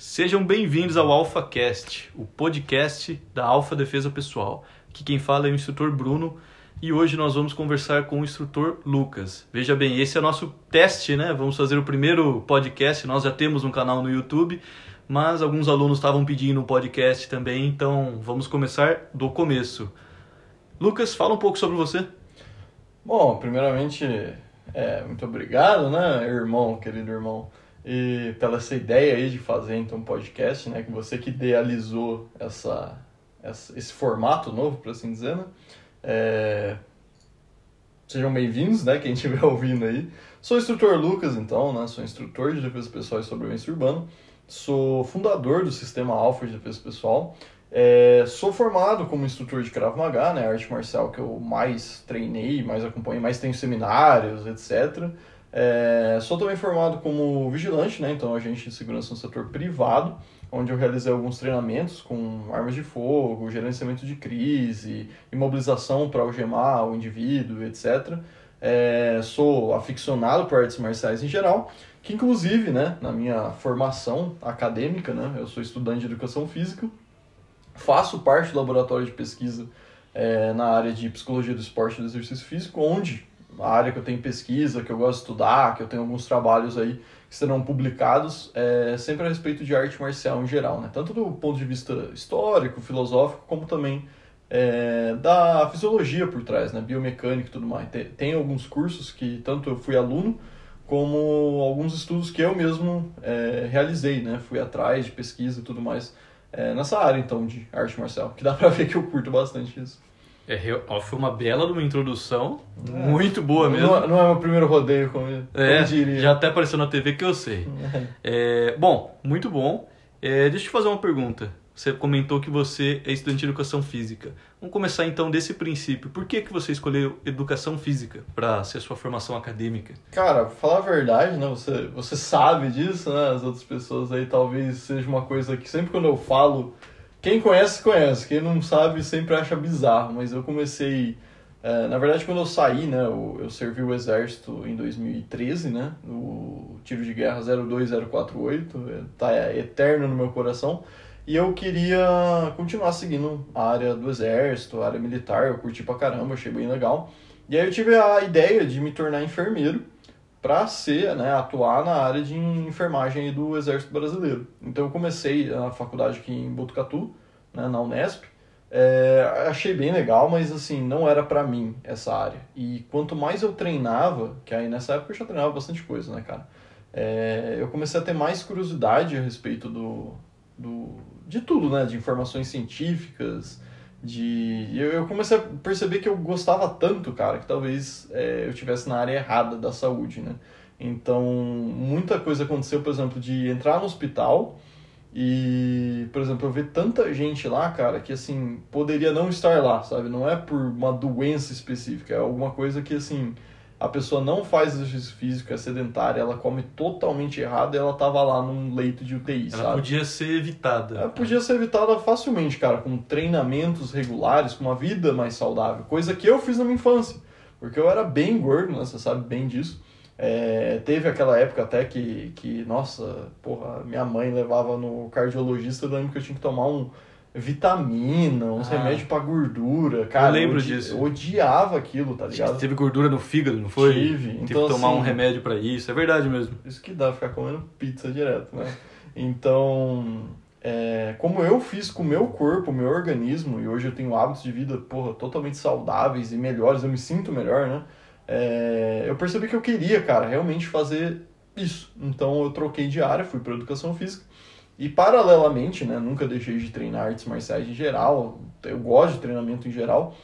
Sejam bem-vindos ao AlphaCast, o podcast da Alpha Defesa Pessoal. Aqui quem fala é o instrutor Bruno e hoje nós vamos conversar com o instrutor Lucas. Veja bem, esse é o nosso teste, né? Vamos fazer o primeiro podcast. Nós já temos um canal no YouTube, mas alguns alunos estavam pedindo um podcast também, então vamos começar do começo. Lucas, fala um pouco sobre você. Bom, primeiramente, é, muito obrigado, né, irmão, querido irmão, e pela essa ideia aí de fazer então um podcast, né, que você que idealizou essa, essa esse formato novo, por assim dizer, né? É... Sejam bem-vindos, né, quem estiver ouvindo aí. Sou o instrutor Lucas, então, né, sou instrutor de defesa pessoal e sobrevivência urbana, sou fundador do sistema Alpha de defesa pessoal é, sou formado como instrutor de Krav Maga, né, arte marcial que eu mais treinei, mais acompanhei, mais tenho seminários, etc. É, sou também formado como vigilante, né, então agente de segurança no setor privado, onde eu realizei alguns treinamentos com armas de fogo, gerenciamento de crise, imobilização para algemar o indivíduo, etc. É, sou aficionado por artes marciais em geral, que inclusive, né, na minha formação acadêmica, né, eu sou estudante de educação física, faço parte do laboratório de pesquisa é, na área de psicologia do esporte e do exercício físico, onde a área que eu tenho pesquisa, que eu gosto de estudar, que eu tenho alguns trabalhos aí que serão publicados, é sempre a respeito de arte marcial em geral, né? Tanto do ponto de vista histórico, filosófico, como também é, da fisiologia por trás, né? Biomecânica e tudo mais. Tem, tem, alguns cursos que tanto eu fui aluno, como alguns estudos que eu mesmo é, realizei, né? Fui atrás de pesquisa e tudo mais é, nessa área, então, de arte marcial. Que dá pra ver que eu curto bastante isso. É, foi uma bela de uma introdução, é. muito boa mesmo. Não, não, é meu primeiro rodeio, como, é, como diria. Já até apareceu na TV que eu sei. É. bom, muito bom. É, deixa eu te fazer uma pergunta. Você comentou que você é estudante de educação física. Vamos começar então desse princípio. Por que, que você escolheu educação física para ser sua formação acadêmica? Cara, pra falar a verdade, né? Você, você sabe disso, né? As outras pessoas aí talvez seja uma coisa que sempre quando eu falo, quem conhece, conhece. Quem não sabe sempre acha bizarro. Mas eu comecei. É, na verdade, quando eu saí, né? Eu, eu servi o exército em 2013, né? No tiro de guerra 02048. É, tá eterno no meu coração. E eu queria continuar seguindo a área do exército, a área militar, eu curti pra caramba, achei bem legal. E aí eu tive a ideia de me tornar enfermeiro para ser, né, atuar na área de enfermagem do Exército Brasileiro. Então eu comecei a faculdade aqui em Botucatu, né, na Unesp. É, achei bem legal, mas assim, não era para mim essa área. E quanto mais eu treinava, que aí nessa época eu já treinava bastante coisa, né, cara? É, eu comecei a ter mais curiosidade a respeito do, do, de tudo, né? De informações científicas, de... Eu, eu comecei a perceber que eu gostava tanto, cara, que talvez é, eu tivesse na área errada da saúde, né? Então, muita coisa aconteceu, por exemplo, de entrar no hospital e, por exemplo, eu ver tanta gente lá, cara, que, assim, poderia não estar lá, sabe? Não é por uma doença específica, é alguma coisa que, assim a pessoa não faz exercício físico, é sedentária, ela come totalmente errado e ela tava lá num leito de UTI, ela sabe? podia ser evitada. Ela podia ser evitada facilmente, cara, com treinamentos regulares, com uma vida mais saudável, coisa que eu fiz na minha infância, porque eu era bem gordo, né, você sabe bem disso. É, teve aquela época até que, que, nossa, porra, minha mãe levava no cardiologista, eu lembro que eu tinha que tomar um vitamina, uns ah. remédios pra gordura. Cara, eu lembro disso. Eu odiava aquilo, tá ligado? Teve gordura no fígado, não foi? Tive. Teve então, que tomar assim, um remédio para isso, é verdade mesmo. Isso que dá, ficar comendo pizza direto, né? Então, é, como eu fiz com o meu corpo, o meu organismo, e hoje eu tenho hábitos de vida, porra, totalmente saudáveis e melhores, eu me sinto melhor, né? É, eu percebi que eu queria, cara, realmente fazer isso. Então eu troquei de área, fui para educação física e paralelamente, né, nunca deixei de treinar artes marciais em geral, eu gosto de treinamento em geral,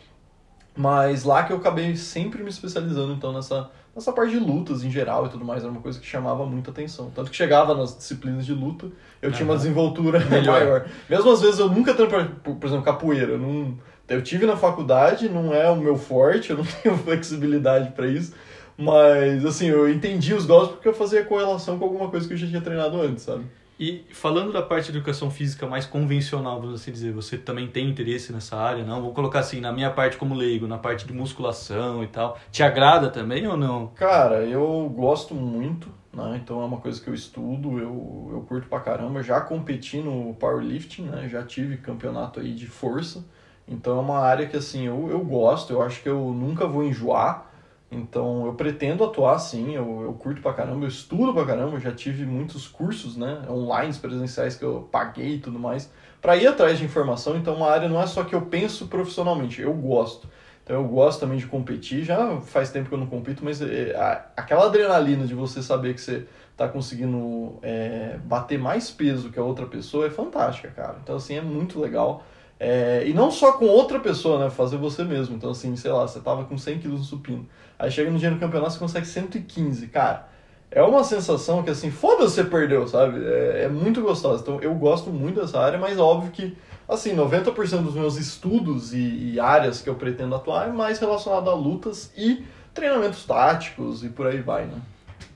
mas lá que eu acabei sempre me especializando então nessa, nessa parte de lutas em geral e tudo mais, era uma coisa que chamava muita atenção. Tanto que chegava nas disciplinas de luta, eu tinha uma desenvoltura Melhor. maior. Mesmo às vezes eu nunca por, por exemplo, capoeira, eu, não, eu tive na faculdade, não é o meu forte, eu não tenho flexibilidade para isso, mas assim, eu entendi os golpes porque eu fazia correlação com alguma coisa que eu já tinha treinado antes, sabe? E falando da parte de educação física mais convencional, vamos assim dizer, você também tem interesse nessa área, não? Vou colocar assim, na minha parte como leigo, na parte de musculação e tal. Te agrada também ou não? Cara, eu gosto muito, né? Então é uma coisa que eu estudo, eu, eu curto pra caramba. Já competi no powerlifting, né? Já tive campeonato aí de força. Então é uma área que assim, eu, eu gosto, eu acho que eu nunca vou enjoar. Então eu pretendo atuar sim, eu, eu curto pra caramba, eu estudo pra caramba, já tive muitos cursos, né, online, presenciais que eu paguei e tudo mais, para ir atrás de informação. Então uma área não é só que eu penso profissionalmente, eu gosto. Então eu gosto também de competir, já faz tempo que eu não compito, mas é, aquela adrenalina de você saber que você tá conseguindo é, bater mais peso que a outra pessoa é fantástica, cara. Então assim, é muito legal. É, e não só com outra pessoa, né? Fazer você mesmo. Então, assim, sei lá, você tava com 100 quilos no supino. Aí chega no dia do campeonato, você consegue 115. Cara, é uma sensação que, assim, foda-se você perdeu, sabe? É, é, muito gostoso. Então, eu gosto muito dessa área, mas óbvio que, assim, 90% dos meus estudos e, e, áreas que eu pretendo atuar é mais relacionado a lutas e treinamentos táticos e por aí vai, né?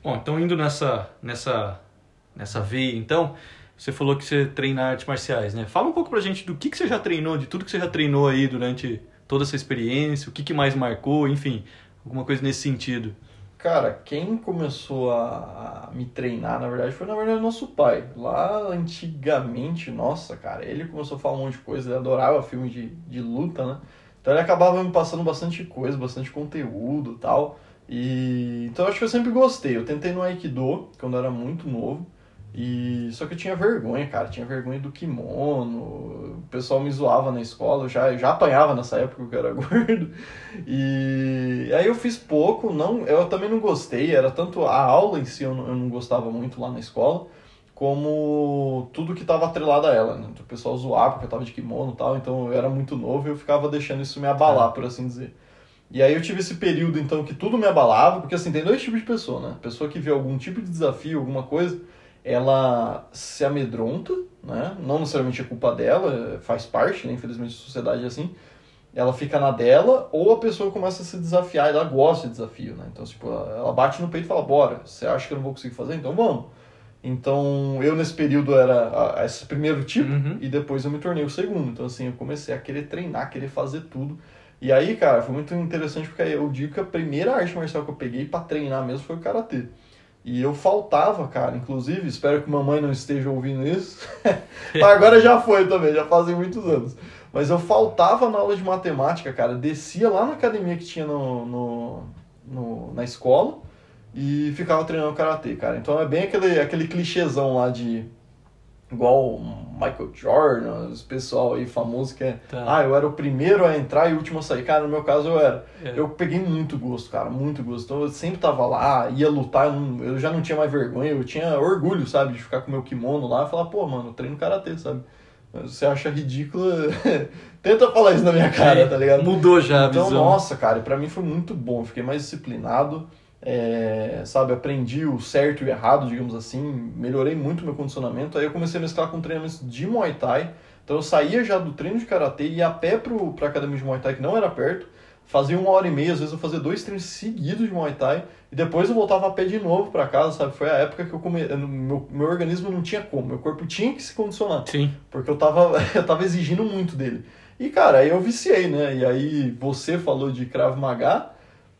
Bom, então indo nessa, nessa, nessa veia, então, você falou que você treina artes marciais, né? Fala um pouco pra gente do que, que você já treinou, de tudo que você já treinou aí durante toda essa experiência, o que, que mais marcou, enfim, alguma coisa nesse sentido. Cara, quem começou a, me treinar, na verdade, foi na verdade nosso pai. Lá antigamente, nossa, cara, ele começou a falar um monte de coisa, ele adorava filme de, de luta, né? Então ele acabava me passando bastante coisa, bastante conteúdo tal. E então acho que eu sempre gostei. Eu tentei no Aikido quando eu era muito novo. E só que eu tinha vergonha, cara, tinha vergonha do kimono. O pessoal me zoava na escola, eu já já apanhava nessa época que eu era gordo. E aí eu fiz pouco, não, eu também não gostei, era tanto a aula em si eu não, eu não gostava muito lá na escola, como tudo que estava atrelado a ela, né? O pessoal zoava porque eu tava de kimono e tal, então eu era muito novo e eu ficava deixando isso me abalar, é. por assim dizer. E aí eu tive esse período então que tudo me abalava, porque assim, tem dois tipos de pessoa, né? Pessoa que vê algum tipo de desafio, alguma coisa, ela se amedronta, né? Não necessariamente é culpa dela, faz parte, né? Infelizmente a sociedade é assim. Ela fica na dela, ou a pessoa começa a se desafiar, ela gosta de desafio, né? Então, tipo, ela bate no peito e fala, bora, você acha que eu não vou conseguir fazer? Então vamos. Então, eu nesse período era esse primeiro tipo, uhum. e depois eu me tornei o segundo. Então, assim, eu comecei a querer treinar, querer fazer tudo. E aí, cara, foi muito interessante porque eu digo que a primeira arte marcial que eu peguei para treinar mesmo foi o karatê. E eu faltava, cara, inclusive, espero que mamãe não esteja ouvindo isso. Agora já foi também, já fazem muitos anos. Mas eu faltava na aula de matemática, cara. Descia lá na academia que tinha no, no, no na escola e ficava treinando karatê, cara. Então é bem aquele, aquele clichêzão lá de igual Michael Jordan, os pessoal aí famoso que é, tá. ah, eu era o primeiro a entrar e o último a sair. Cara, no meu caso eu era. É. Eu peguei muito gosto, cara, muito gosto. Então eu sempre tava lá, ia lutar, eu, não, eu, já não tinha mais vergonha, eu tinha orgulho, sabe, de ficar com meu kimono lá e falar, pô, mano, eu treino karatê, sabe? Você acha ridículo, tenta falar isso na minha cara, tá ligado? Mudou já Então, nossa, cara, para mim foi muito bom, fiquei mais disciplinado é, sabe, aprendi o certo e o errado, digamos assim, melhorei muito meu condicionamento. Aí eu comecei a mesclar com treinamentos de Muay Thai. Então eu saía já do treino de karatê e ia a pé pro, pra academia de Muay Thai, que não era perto. Fazia uma hora e meia, às vezes eu fazia dois treinos seguidos de Muay Thai. E depois eu voltava a pé de novo para casa, sabe? Foi a época que eu come... meu, meu organismo não tinha como, meu corpo tinha que se condicionar. Sim. Porque eu tava, eu tava exigindo muito dele. E cara, aí eu viciei, né? E aí você falou de Krav Maga.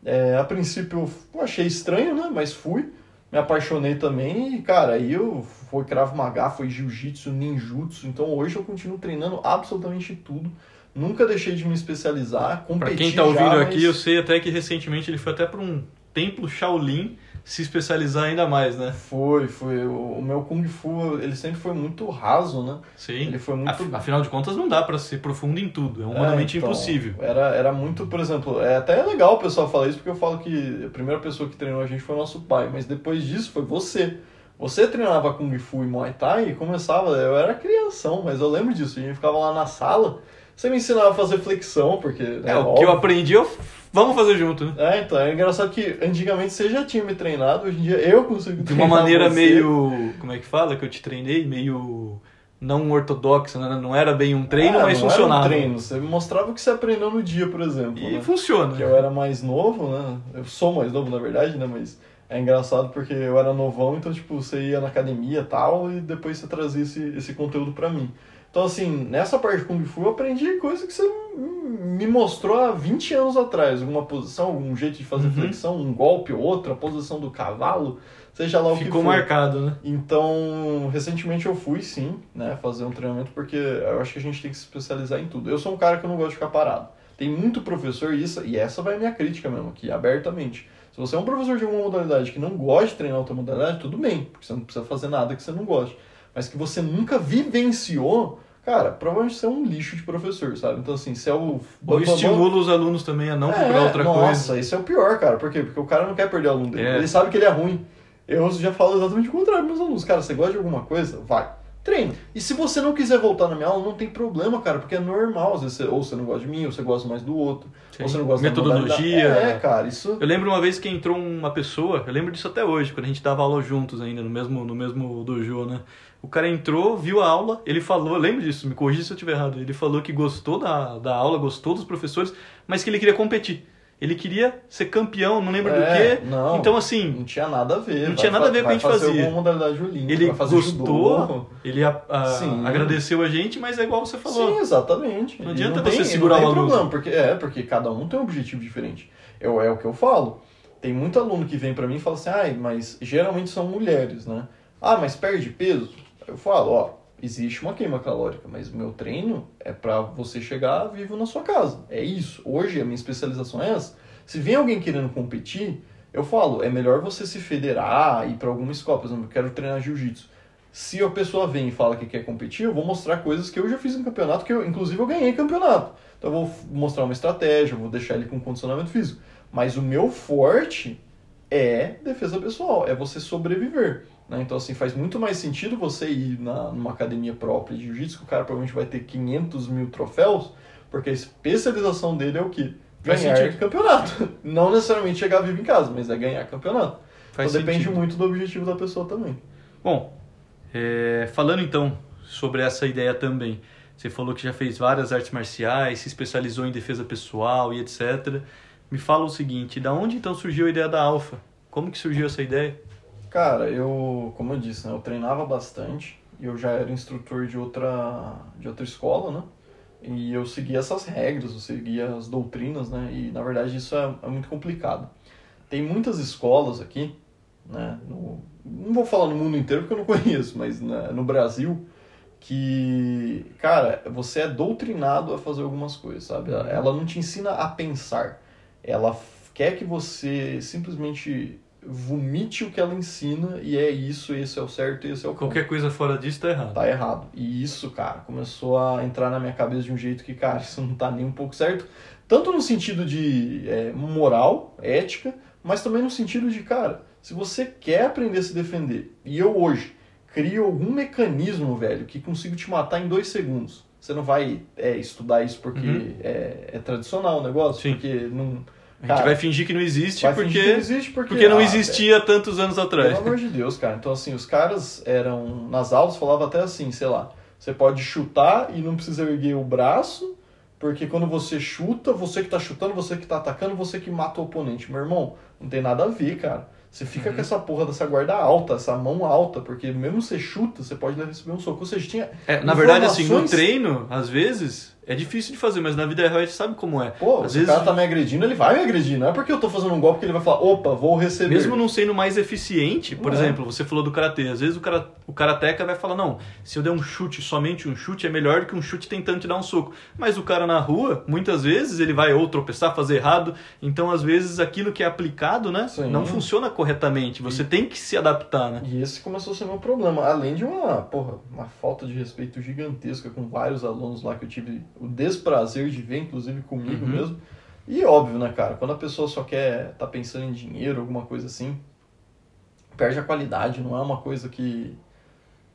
É, a princípio eu achei estranho, né? Mas fui, me apaixonei também e, cara, aí eu foi Krav Maga, foi Jiu-Jitsu, Ninjutsu, então hoje eu continuo treinando absolutamente tudo. Nunca deixei de me especializar, competi Pra quem tá ouvindo já, aqui, mas... eu sei até que recentemente ele foi até para um templo Shaolin se especializar ainda mais, né? Foi, foi. O meu Kung Fu, ele sempre foi muito raso, né? Sim. Ele foi muito... Afinal de contas, não dá para ser profundo em tudo. É humanamente é, então, impossível. Era, era muito, por exemplo, é até legal o pessoal falar isso, porque eu falo que a primeira pessoa que treinou a gente foi o nosso pai, mas depois disso foi você. Você treinava Kung Fu e Muay Thai e começava, eu era crianção, mas eu lembro disso. A gente ficava lá na sala, você me ensinava a fazer flexão, porque... Né, é, o que eu aprendi eu Vamos fazer junto, né? É, então, é engraçado que antigamente você já tinha me treinado, hoje em dia eu consigo De uma maneira você. meio. Como é que fala? Que eu te treinei? Meio. Não ortodoxa, né? Não era bem um treino, é, mas não funcionava. Era um treino, você mostrava o que você aprendeu no dia, por exemplo. E né? funciona. Que eu era mais novo, né? Eu sou mais novo, na verdade, né? Mas é engraçado porque eu era novão, então, tipo, você ia na academia e tal, e depois você trazia esse, esse conteúdo para mim. Então, assim, nessa parte de Kung Fu eu aprendi coisa que você me mostrou há 20 anos atrás. Alguma posição, algum jeito de fazer uhum. flexão, um golpe ou outro, a posição do cavalo, seja lá o que for. Ficou marcado, né? Então, recentemente eu fui sim, né, fazer um treinamento porque eu acho que a gente tem que se especializar em tudo. Eu sou um cara que eu não gosto de ficar parado. Tem muito professor, e, isso, e essa vai a minha crítica mesmo aqui, abertamente. Se você é um professor de alguma modalidade que não gosta de treinar outra modalidade, tudo bem, porque você não precisa fazer nada que você não goste. Mas que você nunca vivenciou, cara, provavelmente você é um lixo de professor, sabe? Então, assim, se é o. Ou estimula os alunos também a não É, procurar outra nossa, coisa. Nossa, isso é o pior, cara. Por quê? Porque o cara não quer perder o aluno dele. É. Ele sabe que ele é ruim. Eu já falo exatamente o contrário para meus alunos. Cara, você gosta de alguma coisa? Vai. Treina. E se você não quiser voltar na minha aula, não tem problema, cara, porque é normal. Às vezes você, ou você não gosta de mim, ou você gosta mais do outro. Sim. Ou você não gosta Metodologia. da. É, cara, isso. Eu lembro uma vez que entrou uma pessoa, eu lembro disso até hoje, quando a gente dava aula juntos ainda, no mesmo, no mesmo dojo, né? O cara entrou, viu a aula, ele falou, lembro disso, me corrija se eu estiver errado, ele falou que gostou da, da aula, gostou dos professores, mas que ele queria competir. Ele queria ser campeão, não lembro É, do quê. não. Então, assim, Não tinha nada a ver. Não tinha nada a ver com o que a gente fazer fazia. modalidade olímpica, ele gostou, judô. ele a- a- Sim. agradeceu a gente, mas é igual você falou. Sim, exatamente. Não adianta tem- você e segurar não o tem aluno. problema, porque é, porque cada um tem um objetivo diferente. Eu, é o que eu falo. Tem muito aluno que vem pra mim e fala assim: "Ai, mas geralmente são mulheres, né? Ah, mas perde peso?" Eu falo, ó, existe uma queima calórica, mas o meu treino é pra você chegar vivo na sua casa. É isso. Hoje a minha especialização é essa. Se vem alguém querendo competir, eu falo, é melhor você se federar, ir pra alguma escola, por exemplo, eu quero treinar jiu-jitsu. Se a pessoa vem e fala que quer competir, eu vou mostrar coisas que eu já fiz em campeonato, que eu, inclusive eu ganhei campeonato. Então eu vou mostrar uma estratégia, vou deixar ele com condicionamento físico. Mas o meu forte é defesa pessoal, é você sobreviver. Né? Então, assim, faz muito mais sentido você ir na, numa academia própria de jiu-jitsu, que o cara provavelmente vai ter 500 mil troféus, porque a especialização dele é o quê? Ganhar sentido. campeonato. Não necessariamente chegar vivo em casa, mas é ganhar campeonato. Faz então depende sentido. muito do objetivo da pessoa também. Bom, é, falando então sobre essa ideia também, você falou que já fez várias artes marciais, se especializou em defesa pessoal e etc. Me fala o seguinte, da onde então surgiu a ideia da Alfa? Como que surgiu essa ideia? Cara, eu, como eu disse, né, eu treinava bastante e eu já era instrutor de outra, de outra escola, né? E eu seguia essas regras, eu seguia as doutrinas, né? E na verdade isso é, é muito complicado. Tem muitas escolas aqui, né? No, não vou falar no mundo inteiro porque eu não conheço, mas né, no Brasil, que, cara, você é doutrinado a fazer algumas coisas, sabe? Ela- Ela não te ensina a pensar. Ela quer que você simplesmente vomite o que ela ensina e é isso, esse é o certo e esse é o ponto. Qualquer coisa fora disso tá errado. Tá errado. E isso, cara, começou a entrar na minha cabeça de um jeito que, cara, isso não tá nem um pouco certo. Tanto no sentido de é, moral, ética, mas também no sentido de, cara, se você quer aprender a se defender, e eu hoje crio algum mecanismo, velho, que consigo te matar em dois segundos, você não vai é, estudar isso porque Uhum. é, é tradicional o negócio? Sim. Porque não. A gente Cara, vai fingir que não existe vai porque, que não existe porque, porque não ah, existia tantos anos atrás. pelo amor de Deus, cara. Então, assim, os caras eram. Nas aulas falava até assim, sei lá. Você pode chutar e não precisa erguer o braço, porque quando você chuta, você que tá chutando, você que tá atacando, você que mata o oponente. Meu irmão, não tem nada a ver, cara. Você fica Uhum. com essa porra dessa guarda alta, essa mão alta, porque mesmo você chuta, você pode receber um soco. Ou seja, tinha. É, na verdade, assim, no treino, às vezes, é difícil de fazer, mas na vida real a gente sabe como é. Pô, Às se vezes, o cara tá me agredindo, ele vai me agredir. Não é porque eu tô fazendo um golpe que ele vai falar, opa, vou receber. mesmo não sendo mais eficiente, por Não é. exemplo, você falou do karatê, às vezes o, cara, o karateca vai falar, não, se eu der um chute, somente um chute, é melhor do que um chute tentando te dar um soco. Mas o cara na rua, muitas vezes, ele vai ou tropeçar, fazer errado, então às vezes aquilo que é aplicado, né, Sim. não funciona corretamente, você tem que se adaptar, né. E esse começou a ser meu problema. Além de uma, porra, uma falta de respeito gigantesca com vários alunos lá que eu tive o desprazer de ver, inclusive comigo Uhum. mesmo. E óbvio, né, cara? Quando a pessoa só quer tá pensando em dinheiro, alguma coisa assim, perde a qualidade. Não é uma coisa que.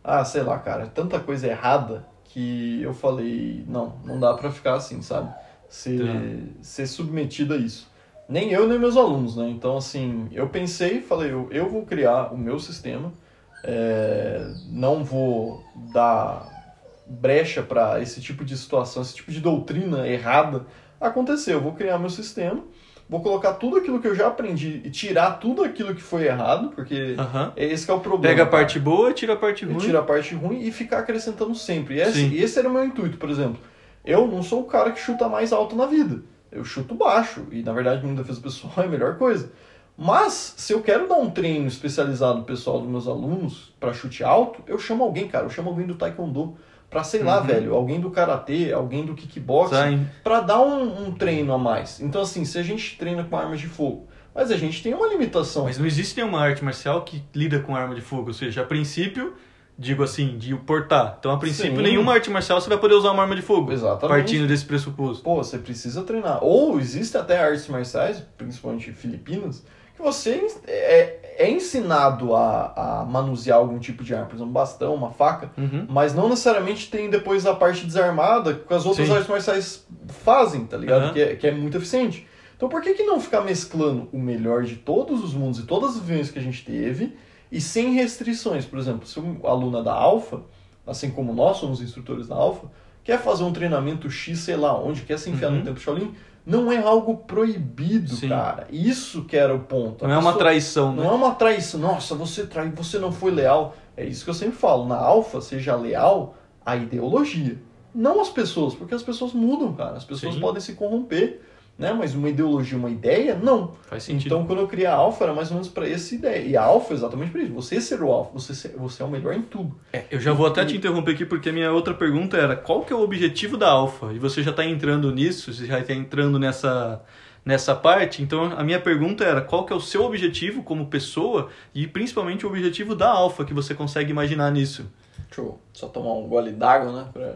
Ah, sei lá, cara. é Tanta coisa errada que eu falei, não, não dá pra ficar assim, sabe? Ser, Tá. ser submetido a isso. Nem eu, nem meus alunos, né? Então, assim, eu pensei, falei, eu, eu vou criar o meu sistema, é, não vou dar brecha para esse tipo de situação, esse tipo de doutrina errada acontecer. Eu vou criar meu sistema, vou colocar tudo aquilo que eu já aprendi e tirar tudo aquilo que foi errado, porque Aham. é esse que é o problema. Pega a parte boa, tira a parte E ruim. tira a parte ruim e ficar acrescentando sempre. E esse, Sim. esse era o meu intuito, por exemplo. Eu não sou o cara que chuta mais alto na vida. Eu chuto baixo. E na verdade, no defesa pessoal é a melhor coisa. Mas, se eu quero dar um treino especializado pessoal dos meus alunos para chute alto, eu chamo alguém, cara. Eu chamo alguém do Taekwondo. Pra, sei lá, Uhum. velho, alguém do Karatê, alguém do Kickboxing, pra dar um, um treino a mais. Então, assim, se a gente treina com armas de fogo, mas a gente tem uma limitação. Mas não existe nenhuma arte marcial que lida com arma de fogo. Ou seja, a princípio, digo assim, de portar. Então, a princípio, Sim. nenhuma arte marcial você vai poder usar uma arma de fogo. Exatamente. Partindo desse pressuposto. Pô, você precisa treinar. Ou existem até artes marciais, principalmente filipinas, que você é, é ensinado a, a manusear algum tipo de arma, por exemplo, um bastão, uma faca, Uhum. mas não necessariamente tem depois a parte desarmada que as outras Sim. artes marciais fazem, tá ligado? Aham. Que, é, que é muito eficiente. Então por que, que não ficar mesclando o melhor de todos os mundos e todas as vivências que a gente teve e sem restrições? Por exemplo, se um aluno é da Alfa, assim como nós somos instrutores da Alfa, quer fazer um treinamento X, sei lá onde, quer se enfiar Uhum. no tempo Shaolin, não é algo proibido, Sim. cara. Isso que era o ponto. A Não é uma traição, né? não é uma traição. Nossa, você traiu, você não foi leal. É isso que eu sempre falo. Na alfa, seja leal à ideologia. Não às pessoas, porque as pessoas mudam, cara. As pessoas Sim. podem se corromper, né? Mas uma ideologia, uma ideia, não. Faz sentido. Então, quando eu criei a alfa, era mais ou menos para essa ideia. E a alfa é exatamente para isso. Você ser o alfa, você, ser- você é o melhor em tudo. É, eu já vou até te interromper aqui porque a minha outra pergunta era qual que é o objetivo da Alpha? E você já está entrando nisso, você já está entrando nessa, nessa parte. Então a minha pergunta era qual que é o seu objetivo como pessoa e principalmente o objetivo da Alpha que você consegue imaginar nisso. Deixa eu só tomar um gole d'água, né? Pra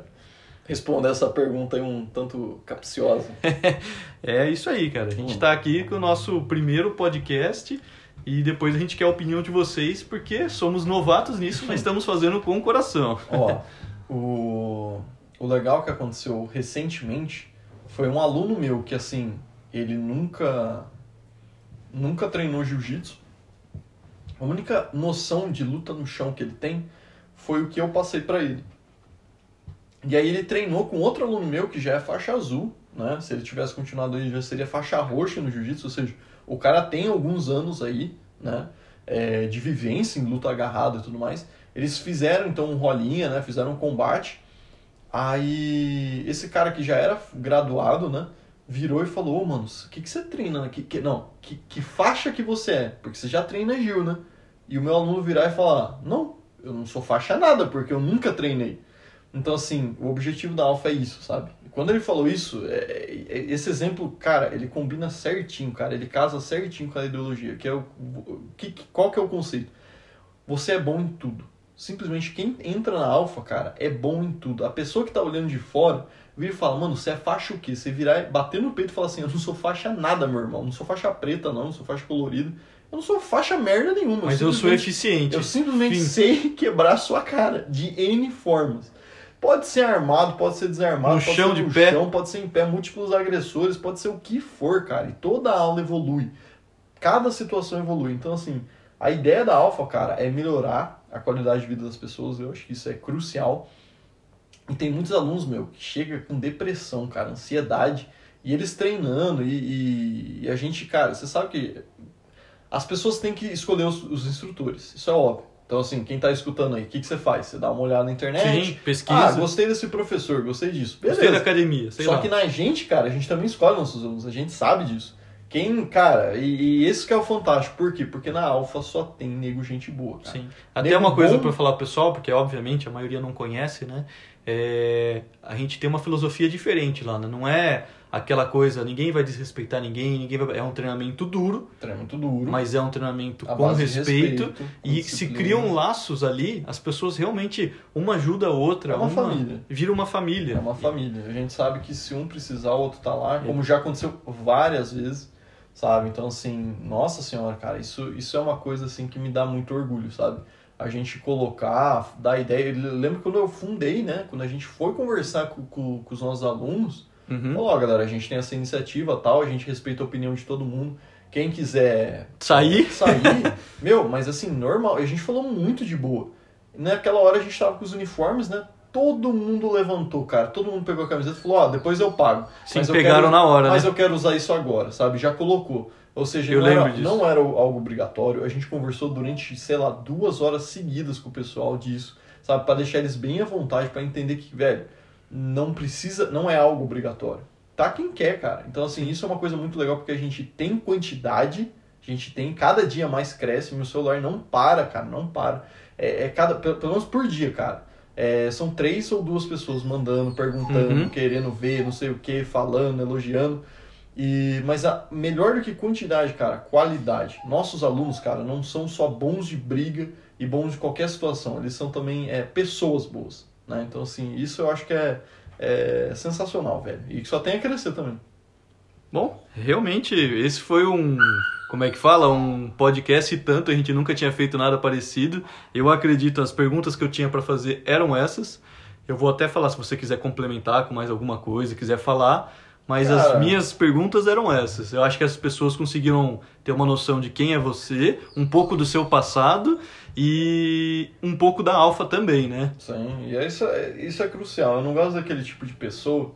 responder essa pergunta aí um tanto capciosa. É isso aí, cara. A gente está aqui com o nosso primeiro podcast e depois a gente quer a opinião de vocês porque somos novatos nisso, mas estamos fazendo com o coração. Ó, o, o legal que aconteceu recentemente foi um aluno meu que, assim, ele nunca, nunca treinou jiu-jitsu. A única noção de luta no chão que ele tem foi o que eu passei pra ele. E aí ele treinou com outro aluno meu que já é faixa azul, né? Se ele tivesse continuado aí, já seria faixa roxa no jiu-jitsu, ou seja, o cara tem alguns anos aí, né? é, de vivência em luta agarrada e tudo mais. Eles fizeram então um rolinha, né? Fizeram um combate. Aí esse cara que já era graduado, né? Virou e falou, ô mano, o que, que você treina? Que, que, não, que, que faixa que você é? Porque você já treina Gil, né? E o meu aluno virar e falar, não, eu não sou faixa nada, porque eu nunca treinei. Então, assim, o objetivo da Alfa é isso, sabe? Quando ele falou isso, é- é- esse exemplo, cara, ele combina certinho, cara. Ele casa certinho com a ideologia. Que é o, que, qual que é o conceito? Você é bom em tudo. Simplesmente quem entra na Alfa, cara, é bom em tudo. A pessoa que tá olhando de fora vira e fala, mano, você é faixa o quê? Você virar, e bater no peito e falar assim, eu não sou faixa nada, meu irmão. Eu não sou faixa preta, não. Eu não sou faixa colorida. Eu não sou faixa merda nenhuma. Mas eu sou simplesmente- eficiente. eu simplesmente Fim. sei quebrar a sua cara de N formas. Pode ser armado, pode ser desarmado, No pode chão, ser de no pé. chão, pode ser em pé, múltiplos agressores, pode ser o que for, cara. E toda aula evolui. Cada situação evolui. Então, assim, a ideia da Alfa, cara, é melhorar a qualidade de vida das pessoas. Eu acho que isso é crucial. E tem muitos alunos, meu, que chega com depressão, cara, ansiedade, e eles treinando, e, e- e a gente, cara, você sabe que as pessoas têm que escolher os, os instrutores, isso é óbvio. Então, assim, quem tá escutando aí, o que, que você faz? Você dá uma olhada na internet. Sim, pesquisa. Ah, gostei desse professor, gostei disso. Beleza. Gostei da academia, sei Só lá. que na gente, cara, a gente também escolhe nossos alunos, a gente sabe disso. Quem, cara, e, e esse que é o fantástico. Por quê? Porque na Alfa só tem nego gente boa, cara. Sim. Até Nego uma coisa para eu falar pro pessoal, porque obviamente a maioria não conhece, né? É, a gente tem uma filosofia diferente lá, né? Não é aquela coisa, ninguém vai desrespeitar ninguém, ninguém vai... é um treinamento duro, Treinamento duro. mas é um treinamento a com de respeito, com e se criam laços ali, as pessoas realmente uma ajuda a outra, É uma família. vira uma família. É uma família. A gente sabe que se um precisar, o outro tá lá, como já aconteceu várias vezes, sabe? Então, assim, nossa senhora, cara, isso, isso é uma coisa, assim, que me dá muito orgulho, sabe? A gente colocar, dar ideia. Eu lembro quando eu fundei, né? Quando a gente foi conversar com, com, com os nossos alunos, Uhum. falou, ó, galera, a gente tem essa iniciativa tal, a gente respeita a opinião de todo mundo. Quem quiser Sair? sair, meu, mas assim, normal. A gente falou muito de boa. Naquela hora a gente tava com os uniformes, né? Todo mundo levantou, cara. Todo mundo pegou a camiseta e falou, ó, depois eu pago. Sim, Mas pegaram quero- na hora, Mas né? eu quero usar isso agora, sabe? Já colocou. Ou seja, Eu não, lembro era, disso. não era algo obrigatório. A gente conversou durante, sei lá, duas horas seguidas com o pessoal disso, sabe? Pra deixar eles bem à vontade, pra entender que, velho, não precisa, não é algo obrigatório. Tá quem quer, cara. Então, assim, isso é uma coisa muito legal porque a gente tem quantidade A gente tem, cada dia mais cresce, meu celular não para, cara, não para. É, é cada, pelo, pelo menos por dia, cara. É, são três ou duas pessoas mandando, perguntando, Uhum. querendo ver, não sei o que, falando, elogiando. E, mas a, melhor do que quantidade, cara, qualidade. Nossos alunos, cara, não são só bons de briga e bons de qualquer situação. Eles são também é, pessoas boas, né? Então, assim, isso eu acho que é, é sensacional, velho. E que só tem a crescer também. Bom, realmente, esse foi um. Como é que fala? Um podcast e tanto, a gente nunca tinha feito nada parecido. Eu acredito, as perguntas que eu tinha para fazer eram essas. Eu vou até falar se você quiser complementar com mais alguma coisa, quiser falar. Mas as Cara. minhas perguntas eram essas. Eu acho que as pessoas conseguiram ter uma noção de quem é você, um pouco do seu passado e um pouco da Alfa também, né? Sim, e é isso, é, isso é crucial. Eu não gosto daquele tipo de pessoa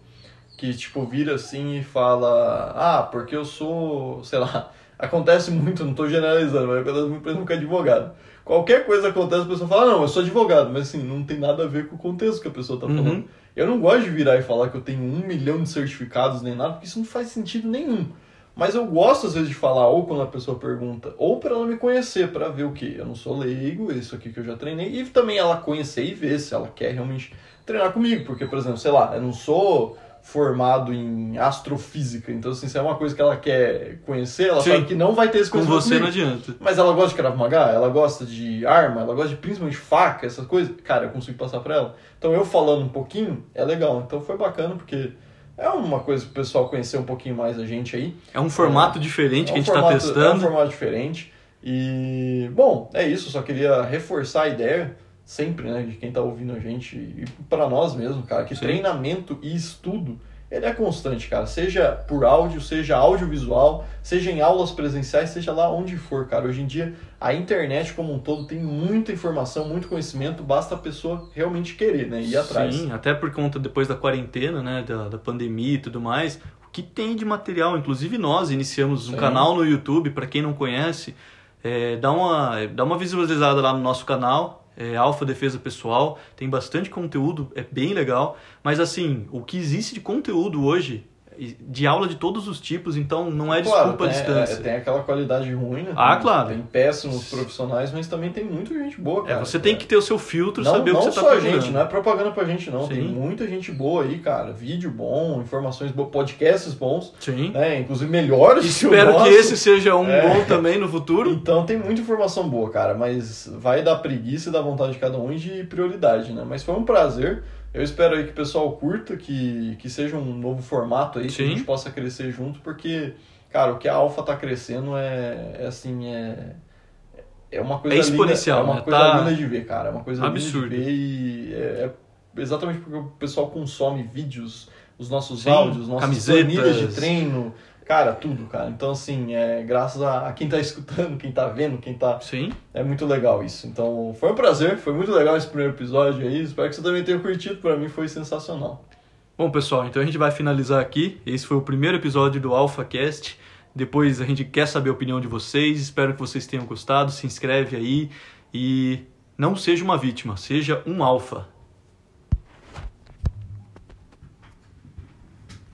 que, tipo, vira assim e fala: Ah, porque eu sou, sei lá, acontece muito, não tô generalizando, mas acontece muito, por exemplo, com advogado. Qualquer coisa acontece, a pessoa fala: Não, eu sou advogado, mas assim, não tem nada a ver com o contexto que a pessoa tá falando. Uhum. Eu não gosto de virar e falar que eu tenho um milhão de certificados nem nada, porque isso não faz sentido nenhum. Mas eu gosto às vezes de falar, ou quando a pessoa pergunta, ou para ela me conhecer, para ver o que eu não sou leigo, isso aqui que eu já treinei, e também ela conhecer e ver se ela quer realmente treinar comigo, porque, por exemplo, sei lá, eu não sou formado em astrofísica, então assim, se é uma coisa que ela quer conhecer, ela Sim. sabe que não vai ter esse Com você não comigo. adianta. Mas ela gosta de Krav Maga, ela gosta de arma, ela gosta de principalmente faca, essas coisas. Cara, eu consigo passar pra ela. Então eu falando um pouquinho é legal. Então foi bacana porque é uma coisa pro pessoal conhecer um pouquinho mais a gente aí. É um formato diferente que a É um gente está formato- É um testando. formato diferente. E, bom, é isso. Só queria reforçar a ideia, sempre, né, de quem tá ouvindo a gente e pra nós mesmo, cara, que Sim. treinamento e estudo. Ele é constante, cara. Seja por áudio, seja audiovisual, seja em aulas presenciais, seja lá onde for, cara. Hoje em dia, a internet como um todo tem muita informação, muito conhecimento, basta a pessoa realmente querer, né? Ir atrás. Sim, até por conta depois da quarentena, né, da, da pandemia e tudo mais, o que tem de material, inclusive nós iniciamos um Sim. canal no YouTube, para quem não conhece, é, dá, uma, dá uma visualizada lá no nosso canal, é, Alfa Defesa Pessoal, tem bastante conteúdo, é bem legal, mas assim, o que existe de conteúdo hoje, de aula de todos os tipos, então não é Claro, desculpa a tem, distância. é, tem aquela qualidade ruim, né? Ah, Tem- claro. Tem péssimos profissionais, mas também tem muita gente boa, É, cara. você tem que ter o seu filtro, não, saber não o que você só está a gente, não é propaganda pra gente, não. Tem Sim. muita gente boa aí, cara. Vídeo bom, informações boas, podcasts bons, Sim. né? Inclusive melhores que Espero nosso. que esse seja um É. bom também no futuro. Então tem muita informação boa, cara, mas vai dar preguiça e da vontade de cada um e de prioridade, né? Mas foi um prazer. Eu espero aí que o pessoal curta, que, que seja um novo formato aí, que Sim. a gente possa crescer junto, porque, cara, o que a Alpha tá crescendo é, é assim, é. É uma coisa É exponencial, linda, é uma né? coisa Tá linda de ver, cara. É uma coisa absurdo. linda de ver e é, é exatamente porque o pessoal consome vídeos, os nossos Sim, áudios, nossas camisetas. planilhas de treino, cara, tudo, cara. Então, assim, é graças a, a quem tá escutando, quem tá vendo, quem tá Sim. é muito legal isso. Então, foi um prazer, foi muito legal esse primeiro episódio aí. Espero que você também tenha curtido, pra mim foi sensacional. Bom, pessoal, então a gente vai finalizar aqui. Esse foi o primeiro episódio do AlphaCast. Depois a gente quer saber a opinião de vocês. Espero que vocês tenham gostado. Se inscreve aí e não seja uma vítima, seja um alfa.